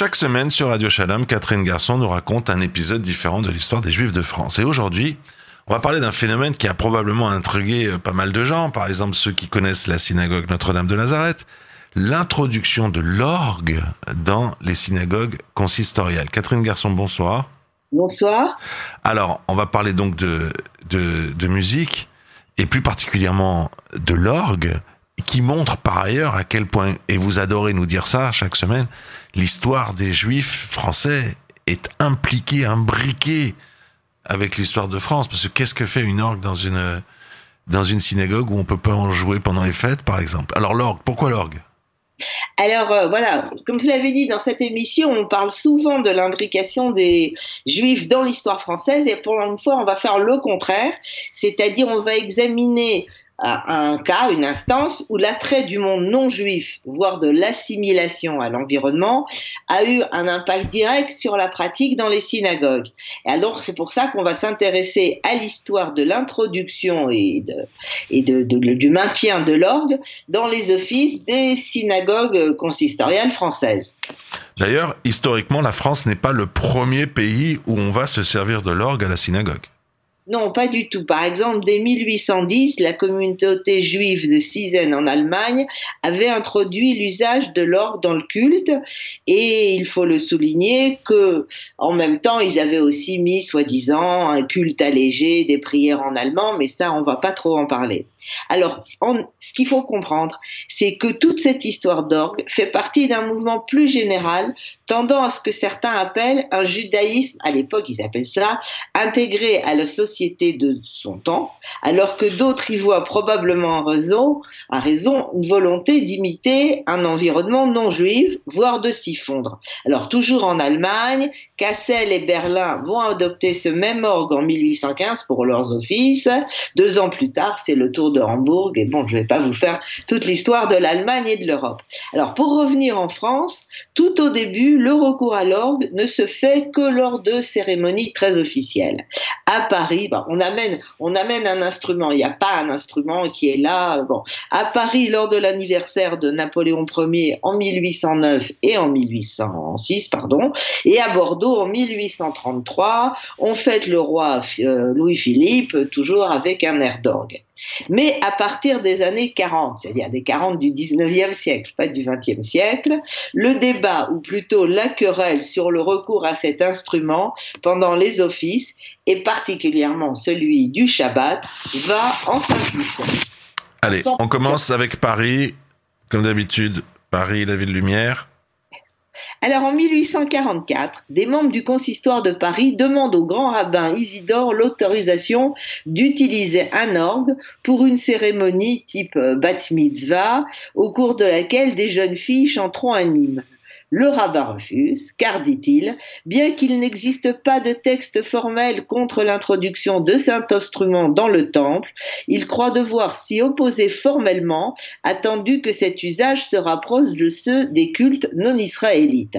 Chaque semaine sur Radio Shalom, Catherine Garçon nous raconte un épisode différent de l'histoire des Juifs de France. Et aujourd'hui, on va parler d'un phénomène qui a probablement intrigué euh, pas mal de gens, par exemple ceux qui connaissent la synagogue Notre-Dame de Nazareth, l'introduction de l'orgue dans les synagogues consistoriales. Catherine Garçon, bonsoir. Bonsoir. Alors, on va parler donc de, de, de musique, et plus particulièrement de l'orgue, qui montre par ailleurs à quel point, et vous adorez nous dire ça chaque semaine, l'histoire des juifs français est impliquée, imbriquée avec l'histoire de France. Parce que qu'est-ce que fait une orgue dans une, dans une synagogue où on peut pas en jouer pendant les fêtes, par exemple? Alors l'orgue, pourquoi l'orgue? Alors euh, voilà, comme vous l'avez dit dans cette émission, on parle souvent de l'imbrication des juifs dans l'histoire française. Et pour une fois, on va faire le contraire, c'est-à-dire on va examiner un cas, une instance où l'attrait du monde non juif, voire de l'assimilation à l'environnement, a eu un impact direct sur la pratique dans les synagogues. Et alors c'est pour ça qu'on va s'intéresser à l'histoire de l'introduction et, de, du maintien de l'orgue dans les offices des synagogues consistoriales françaises. D'ailleurs, historiquement, la France n'est pas le premier pays où on va se servir de l'orgue à la synagogue. Non, pas du tout. Par exemple, dès 1810, la communauté juive de Sizen en Allemagne avait introduit l'usage de l'orgue dans le culte et il faut le souligner que en même temps, ils avaient aussi mis soi-disant un culte allégé des prières en allemand, mais ça on va pas trop en parler. Alors, ce qu'il faut comprendre, c'est que toute cette histoire d'orgue fait partie d'un mouvement plus général tendant à ce que certains appellent un judaïsme, à l'époque ils appellent ça, intégré à la société de son temps, alors que d'autres y voient probablement raison, à raison une volonté d'imiter un environnement non juif, voire de s'y fondre. Alors, toujours en Allemagne, Kassel et Berlin vont adopter ce même orgue en 1815 pour leurs offices. Deux ans plus tard, c'est le tour de Hambourg. Et bon, je ne vais pas vous faire toute l'histoire de l'Allemagne et de l'Europe. Alors, pour revenir en France, tout au début, le recours à l'orgue ne se fait que lors de cérémonies très officielles. À Paris, bah, on amène, on amène un instrument. Il n'y a pas un instrument qui est là. Bon, à Paris, lors de l'anniversaire de Napoléon Ier en 1809 et en 1806, pardon, et à Bordeaux en 1833, on fête le roi euh, Louis-Philippe toujours avec un air d'orgue. Mais à partir des années 40, c'est-à-dire des 40 du 19e siècle, pas du 20e siècle, le débat, ou plutôt la querelle sur le recours à cet instrument pendant les offices, et particulièrement celui du Shabbat, va en s'impliquant. Allez, on commence avec Paris, comme d'habitude, Paris, la ville lumière. Alors en 1844, des membres du consistoire de Paris demandent au grand rabbin Isidore l'autorisation d'utiliser un orgue pour une cérémonie type bat mitzvah, au cours de laquelle des jeunes filles chanteront un hymne. Le rabbin refuse, car, dit-il, bien qu'il n'existe pas de texte formel contre l'introduction de cet instrument dans le temple, il croit devoir s'y opposer formellement, attendu que cet usage se rapproche de ceux des cultes non israélites.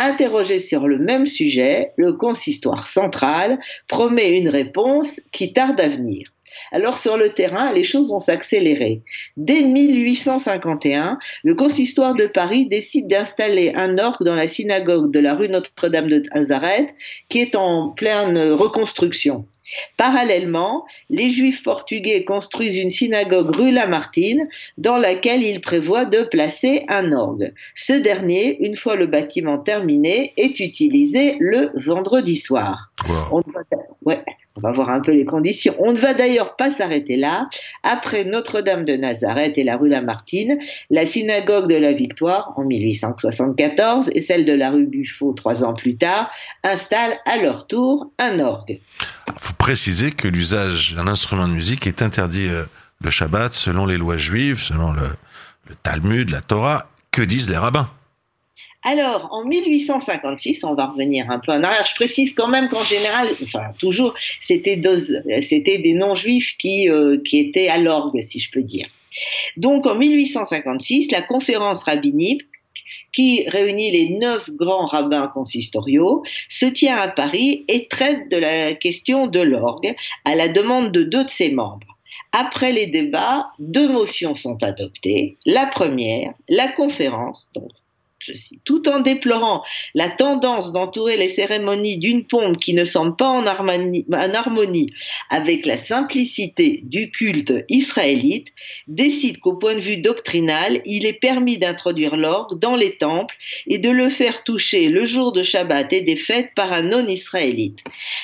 Interrogé sur le même sujet, le consistoire central promet une réponse qui tarde à venir. Alors sur le terrain, les choses vont s'accélérer. Dès 1851, le consistoire de Paris décide d'installer un orgue dans la synagogue de la rue Notre-Dame de Nazareth, qui est en pleine reconstruction. Parallèlement, les Juifs portugais construisent une synagogue rue Lamartine dans laquelle ils prévoient de placer un orgue. Ce dernier, une fois le bâtiment terminé, est utilisé le vendredi soir. On va voir un peu les conditions. On ne va d'ailleurs pas s'arrêter là. Après Notre-Dame de Nazareth et la rue Lamartine, la synagogue de la Victoire, en 1874, et celle de la rue Buffo, trois ans plus tard, installent à leur tour un orgue. Il faut préciser que l'usage d'un instrument de musique est interdit euh, le Shabbat selon les lois juives, selon le Talmud, la Torah. Que disent les rabbins? Alors, en 1856, on va revenir un peu en arrière. Je précise quand même qu'en général, enfin toujours, c'était des non-juifs qui, euh, qui étaient à l'orgue, si je peux dire. Donc, en 1856, la conférence rabbinique qui réunit les neuf grands rabbins consistoriaux, se tient à Paris et traite de la question de l'orgue à la demande de deux de ses membres. Après les débats, deux motions sont adoptées. La première, la conférence, donc tout en déplorant la tendance d'entourer les cérémonies d'une pompe qui ne semble pas en harmonie, en harmonie avec la simplicité du culte israélite, décide qu'au point de vue doctrinal, il est permis d'introduire l'orgue dans les temples et de le faire toucher le jour de Shabbat et des fêtes par un non-israélite.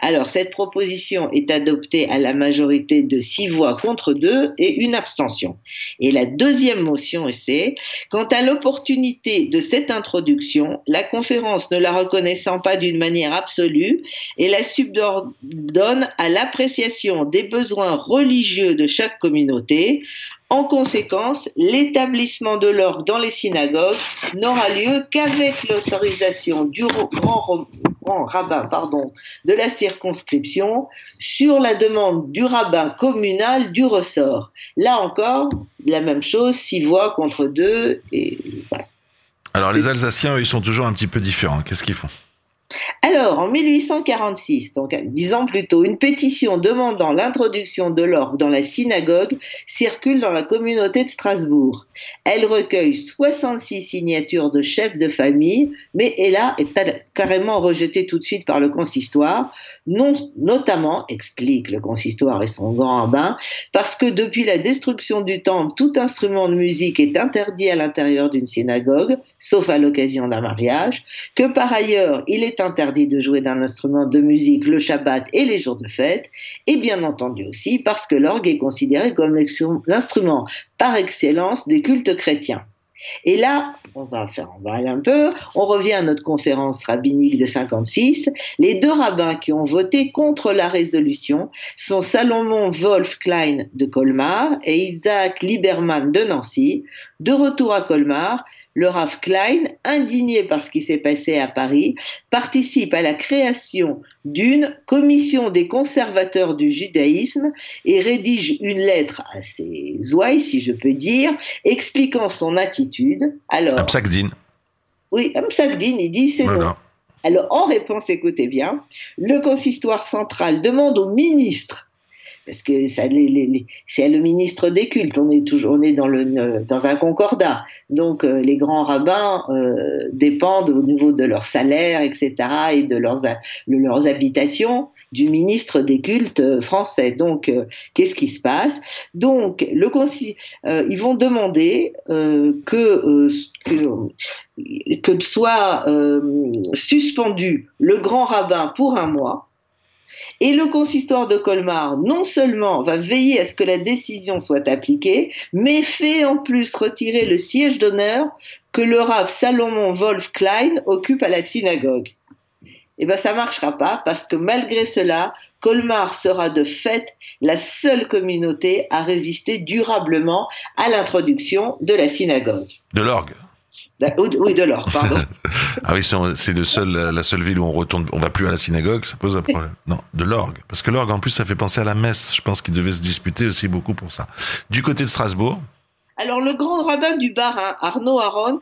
Alors, cette proposition est adoptée à la majorité de six voix contre deux et une abstention. Et la deuxième motion, c'est quant à l'opportunité de cette introduction, la conférence ne la reconnaissant pas d'une manière absolue et la subordonne à l'appréciation des besoins religieux de chaque communauté, en conséquence, l'établissement de l'orgue dans les synagogues n'aura lieu qu'avec l'autorisation du grand, rabbin pardon, de la circonscription sur la demande du rabbin communal du ressort. Là encore, la même chose, six voix contre deux. Et Alors les Alsaciens, ils sont toujours un petit peu différents. Qu'est-ce qu'ils font? Alors, en 1846, donc dix ans plus tôt, une pétition demandant l'introduction de l'orgue dans la synagogue circule dans la communauté de Strasbourg. Elle recueille 66 signatures de chefs de famille, mais là est carrément rejetée tout de suite par le consistoire, non, notamment, explique le consistoire et son grand rabbin, parce que depuis la destruction du temple, tout instrument de musique est interdit à l'intérieur d'une synagogue, sauf à l'occasion d'un mariage, que par ailleurs, il est interdit de jouer d'un instrument de musique le Shabbat et les jours de fête, et bien entendu aussi parce que l'orgue est considéré comme l'instrument par excellence des cultes chrétiens. Et là, on va va aller un peu, on revient à notre conférence rabbinique de 56. Les deux rabbins qui ont voté contre la résolution sont Salomon Wolf Klein de Colmar et Isaac Lieberman de Nancy. De retour à Colmar, le Rav Klein, indigné par ce qui s'est passé à Paris, participe à la création d'une commission des conservateurs du judaïsme et rédige une lettre à ses ouailles, si je peux dire, expliquant son attitude. Alors, Amsakdin. Oui, Amsakdin, il dit c'est bon. Alors, en réponse, écoutez bien, le consistoire central demande au ministre parce que ça, c'est le ministre des cultes. On est toujours, on est dans le dans un concordat. Donc euh, les grands rabbins euh, dépendent au niveau de leur salaire, etc., et de leurs de leurs habitations du ministre des cultes euh, français. Donc, qu'est-ce qui se passe? Donc, le ils vont demander que, que, que soit suspendu le grand rabbin pour un mois et le consistoire de Colmar, non seulement va veiller à ce que la décision soit appliquée, mais fait en plus retirer le siège d'honneur que le Rav Salomon Wolf Klein occupe à la synagogue. Eh bien, ça marchera pas parce que malgré cela, Colmar sera de fait la seule communauté à résister durablement à l'introduction de la synagogue. De l'orgue. Bah, oui, de l'or, pardon. ah oui, c'est la seule ville où on retourne, on va plus à la synagogue, ça pose un problème. Non, de l'orgue. Parce que l'orgue, en plus, ça fait penser à la messe. Je pense qu'il devait se disputer aussi beaucoup pour ça. Du côté de Strasbourg, alors le grand rabbin du Barin, Arnaud Aron,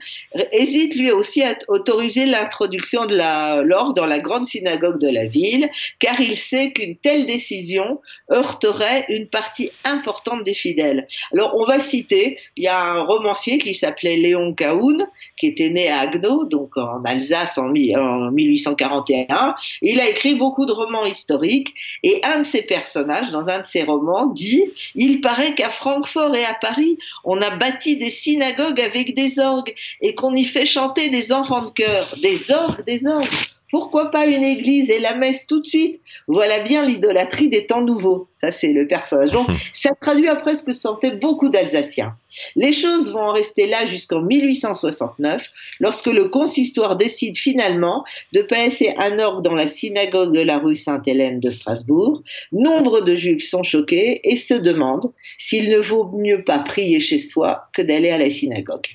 hésite lui aussi à autoriser l'introduction de l'orgue dans la grande synagogue de la ville, car il sait qu'une telle décision heurterait une partie importante des fidèles. Alors on va citer, il y a un romancier qui s'appelait Léon Cahoun, qui était né à Agno, donc en Alsace en, en 1841. Il a écrit beaucoup de romans historiques, et un de ses personnages, dans un de ses romans, dit, il paraît qu'à Francfort et à Paris, on a bâti des synagogues avec des orgues et qu'on y fait chanter des enfants de chœur. Des orgues, des orgues. Pourquoi pas une église et la messe tout de suite? Voilà bien l'idolâtrie des temps nouveaux. Ça, c'est le personnage. Donc, ça traduit après ce que sentaient beaucoup d'Alsaciens. Les choses vont en rester là jusqu'en 1869, lorsque le consistoire décide finalement de placer un orgue dans la synagogue de la rue Sainte-Hélène de Strasbourg. Nombre de juifs sont choqués et se demandent s'il ne vaut mieux pas prier chez soi que d'aller à la synagogue.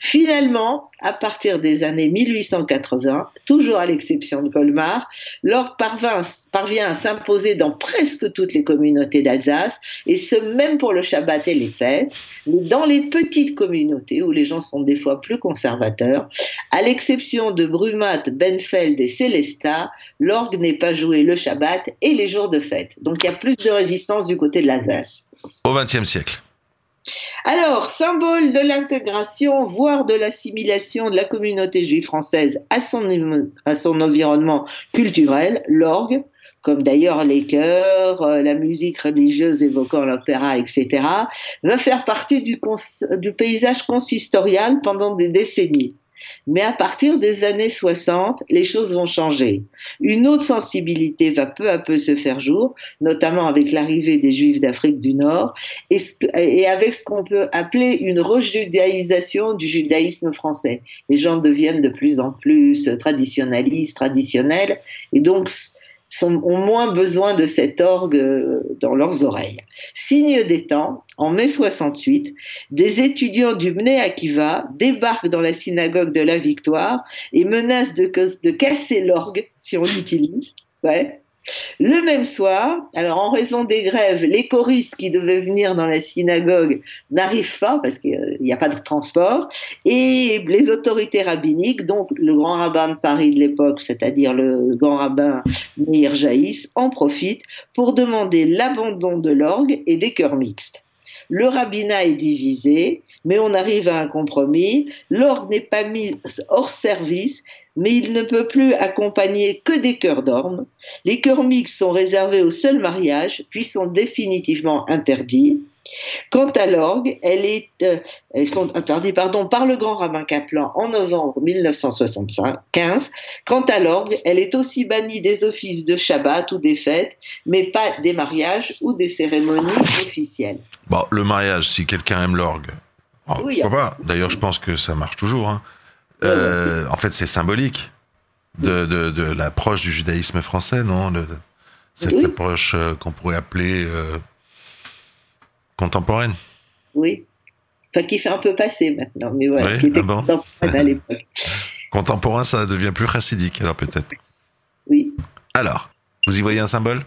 Finalement, à partir des années 1880, toujours à l'exception de Colmar, l'orgue parvient à s'imposer dans presque toutes les communautés d'Alsace, et ce même pour le Shabbat et les fêtes, mais dans les petites communautés où les gens sont des fois plus conservateurs, à l'exception de Brumat, Benfeld et Célestat, l'orgue n'est pas joué le Shabbat et les jours de fête. Donc il y a plus de résistance du côté de l'Alsace. Au XXe siècle Alors, symbole de l'intégration, voire de l'assimilation de la communauté juive française à son, environnement culturel, l'orgue, comme d'ailleurs les chœurs, euh, la musique religieuse évoquant l'opéra, etc., va faire partie du paysage consistorial pendant des décennies. Mais à partir des années 60, les choses vont changer. Une autre sensibilité va peu à peu se faire jour, notamment avec l'arrivée des Juifs d'Afrique du Nord et, avec ce qu'on peut appeler une rejudaïsation du judaïsme français. Les gens deviennent de plus en plus traditionnalistes, traditionnels, et donc ont moins besoin de cet orgue euh, dans leurs oreilles. Signe des temps, en mai 68, des étudiants du Bnei Akiva débarquent dans la synagogue de la Victoire et menacent de, de casser l'orgue, si on l'utilise, ouais, le même soir, alors en raison des grèves, les choristes qui devaient venir dans la synagogue n'arrivent pas parce qu'il n'y a pas de transport et les autorités rabbiniques, donc le grand rabbin de Paris de l'époque, c'est-à-dire le grand rabbin Meir Jaïs, en profitent pour demander l'abandon de l'orgue et des chœurs mixtes. Le rabbinat est divisé, mais on arrive à un compromis. L'orgue n'est pas mis hors service, mais il ne peut plus accompagner que des chœurs d'ormes. Les chœurs mixtes sont réservés au seul mariage, puis sont définitivement interdits. Quant à l'orgue, elle est, euh, elles sont interdites pardon, par le grand rabbin Kaplan en novembre 1975. Quant à l'orgue, elle est aussi bannie des offices de Shabbat ou des fêtes, mais pas des mariages ou des cérémonies officielles. Bon, le mariage, si quelqu'un aime l'orgue, oh, oui, pas? D'ailleurs, je pense que ça marche toujours. Hein. Euh, en fait, c'est symbolique de, de, de l'approche du judaïsme français, non? Cette approche euh, qu'on pourrait appeler Contemporaine Oui. Enfin, qui fait un peu passer maintenant, mais voilà, qui était ah contemporaine à l'époque. Contemporain, ça devient plus chassidique, alors peut-être. Oui. Alors, vous y voyez un symbole?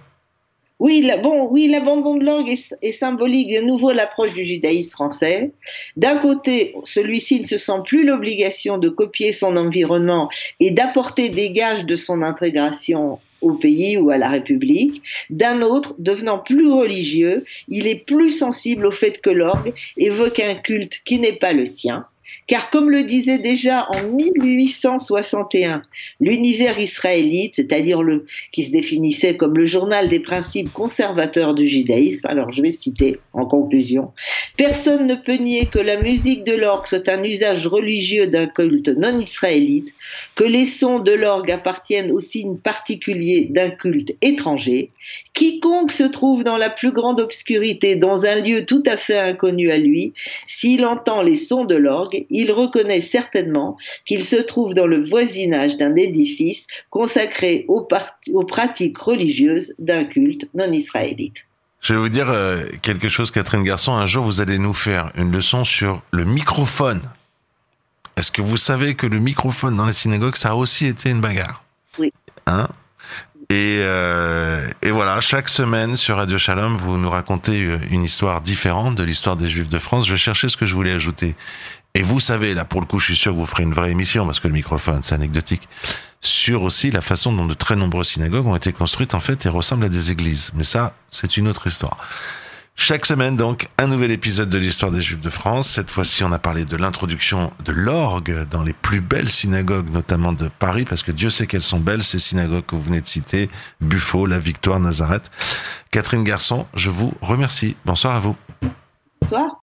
Oui, bon, oui, l'abandon de l'orgue est, symbolique de nouveau l'approche du judaïsme français. D'un côté, celui-ci ne se sent plus l'obligation de copier son environnement et d'apporter des gages de son intégration au pays ou à la République. D'un autre, devenant plus religieux, il est plus sensible au fait que l'orgue évoque un culte qui n'est pas le sien car comme le disait déjà en 1861 l'univers israélite, c'est-à-dire le qui se définissait comme le journal des principes conservateurs du judaïsme, alors je vais citer en conclusion, personne ne peut nier que la musique de l'orgue soit un usage religieux d'un culte non israélite, que les sons de l'orgue appartiennent au signe particulier d'un culte étranger, quiconque se trouve dans la plus grande obscurité, dans un lieu tout à fait inconnu à lui, s'il entend les sons de l'orgue, il reconnaît certainement qu'il se trouve dans le voisinage d'un édifice consacré aux, pratiques religieuses d'un culte non israélite. Je vais vous dire euh, quelque chose, Catherine Garçon. Un jour, vous allez nous faire une leçon sur le microphone. Est-ce que vous savez que le microphone dans la synagogue, ça a aussi été une bagarre? Oui. Hein? Et, euh, et, voilà, chaque semaine sur Radio Shalom, vous nous racontez une histoire différente de l'histoire des Juifs de France. Je cherchais ce que je voulais ajouter. Et vous savez, là, pour le coup, je suis sûr que vous ferez une vraie émission, parce que le microphone, c'est anecdotique, sur aussi la façon dont de très nombreuses synagogues ont été construites, en fait, et ressemblent à des églises. Mais ça, c'est une autre histoire. Chaque semaine, donc, un nouvel épisode de l'histoire des Juifs de France. Cette fois-ci, on a parlé de l'introduction de l'orgue dans les plus belles synagogues, notamment de Paris, parce que Dieu sait qu'elles sont belles, ces synagogues que vous venez de citer, Buffo, La Victoire, Nazareth. Catherine Garçon, je vous remercie. Bonsoir à vous. Bonsoir.